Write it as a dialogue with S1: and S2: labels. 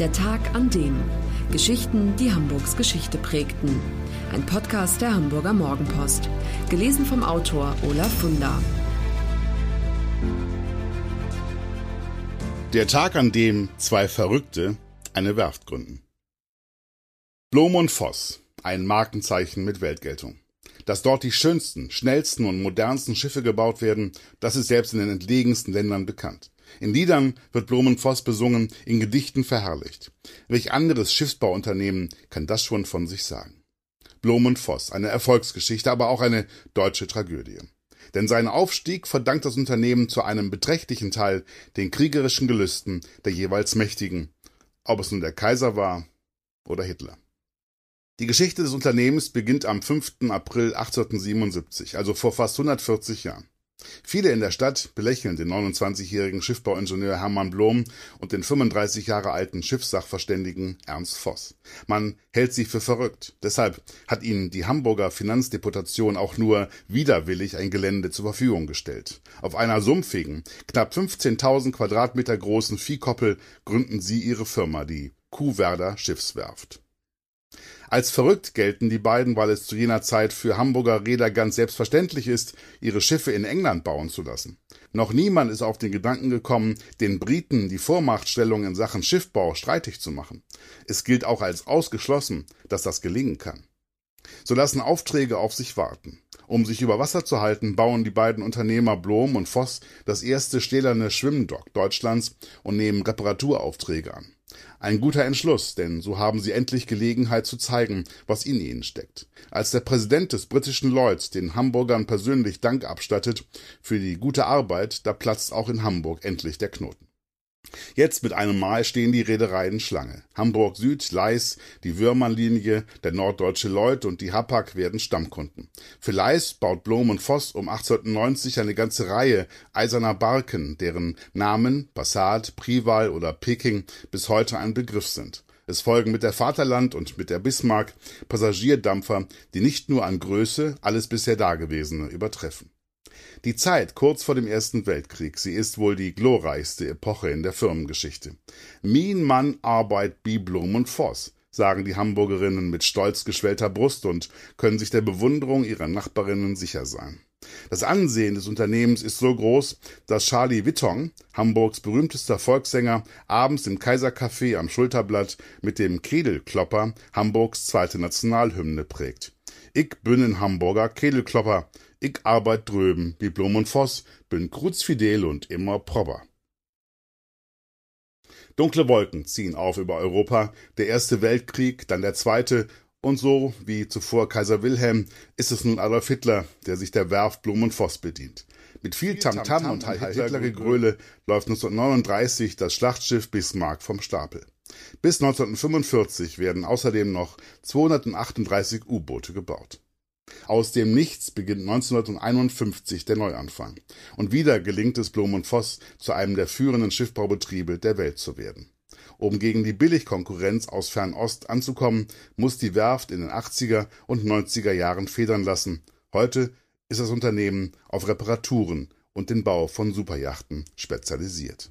S1: Der Tag an dem. Geschichten, die Hamburgs Geschichte prägten. Ein Podcast der Hamburger Morgenpost. Gelesen vom Autor Olaf Funder.
S2: Der Tag, an dem zwei Verrückte eine Werft gründen. Blom und Voss, ein Markenzeichen mit Weltgeltung. Dass dort die schönsten, schnellsten und modernsten Schiffe gebaut werden, das ist selbst in den entlegensten Ländern bekannt. In Liedern wird Blumenvoss besungen, in Gedichten verherrlicht. Welch anderes Schiffsbauunternehmen kann das schon von sich sagen? Blumenvoss, eine Erfolgsgeschichte, aber auch eine deutsche Tragödie. Denn seinen Aufstieg verdankt das Unternehmen zu einem beträchtlichen Teil den kriegerischen Gelüsten der jeweils Mächtigen, ob es nun der Kaiser war oder Hitler. Die Geschichte des Unternehmens beginnt am 5. April 1877, also vor fast 140 Jahren. Viele in der Stadt belächeln den 29-jährigen Schiffbauingenieur Hermann Blom und den 35 Jahre alten Schiffssachverständigen Ernst Voss. Man hält sie für verrückt. Deshalb hat ihnen die Hamburger Finanzdeputation auch nur widerwillig ein Gelände zur Verfügung gestellt. Auf einer sumpfigen, knapp 15.000 Quadratmeter großen Viehkoppel gründen sie ihre Firma, die Kuhwerder Schiffswerft. Als verrückt gelten die beiden, weil es zu jener Zeit für Hamburger Räder ganz selbstverständlich ist, ihre Schiffe in England bauen zu lassen. Noch niemand ist auf den Gedanken gekommen, den Briten die Vormachtstellung in Sachen Schiffbau streitig zu machen. Es gilt auch als ausgeschlossen, dass das gelingen kann. So lassen Aufträge auf sich warten. Um sich über Wasser zu halten, bauen die beiden Unternehmer Blom und Voss das erste stählerne Schwimmdock Deutschlands und nehmen Reparaturaufträge an. Ein guter Entschluss, denn so haben sie endlich Gelegenheit zu zeigen, was in ihnen steckt. Als der Präsident des britischen Lloyds den Hamburgern persönlich Dank abstattet für die gute Arbeit, da platzt auch in Hamburg endlich der Knoten. Jetzt mit einem Mal stehen die Reedereien Schlange. Hamburg Süd, Leis, die Würmannlinie, der Norddeutsche Lloyd und die Hapag werden Stammkunden. Für Leis baut Blom und Voss um 1890 eine ganze Reihe eiserner Barken, deren Namen Passat, Prival oder Peking bis heute ein Begriff sind. Es folgen mit der Vaterland und mit der Bismarck Passagierdampfer, die nicht nur an Größe alles bisher Dagewesene übertreffen. Die Zeit kurz vor dem Ersten Weltkrieg, sie ist wohl die glorreichste Epoche in der Firmengeschichte. Mien Mann Arbeit bi Blum und Voss, sagen die Hamburgerinnen mit stolz geschwellter Brust und können sich der Bewunderung ihrer Nachbarinnen sicher sein. Das Ansehen des Unternehmens ist so groß, dass Charlie Wittong, Hamburgs berühmtester Volkssänger, abends im Kaisercafé am Schulterblatt mit dem Kedelklopper Hamburgs zweite Nationalhymne prägt. Ich bin ein Hamburger Kedelklopper, ich arbeit drüben, wie Blum und Voss, bin krutzfidel und immer proper. Dunkle Wolken ziehen auf über Europa, der Erste Weltkrieg, dann der Zweite, und so wie zuvor Kaiser Wilhelm ist es nun Adolf Hitler, der sich der Werft Blum und Voss bedient. Mit viel Tamtam -Tam und Hitlergegröle läuft 1939 das Schlachtschiff Bismarck vom Stapel. Bis 1945 werden außerdem noch 238 U-Boote gebaut. Aus dem Nichts beginnt 1951 der Neuanfang. Und wieder gelingt es Blom und Voss, zu einem der führenden Schiffbaubetriebe der Welt zu werden. Um gegen die Billigkonkurrenz aus Fernost anzukommen, muss die Werft in den 80er und 90er Jahren federn lassen. Heute ist das Unternehmen auf Reparaturen und den Bau von Superjachten spezialisiert.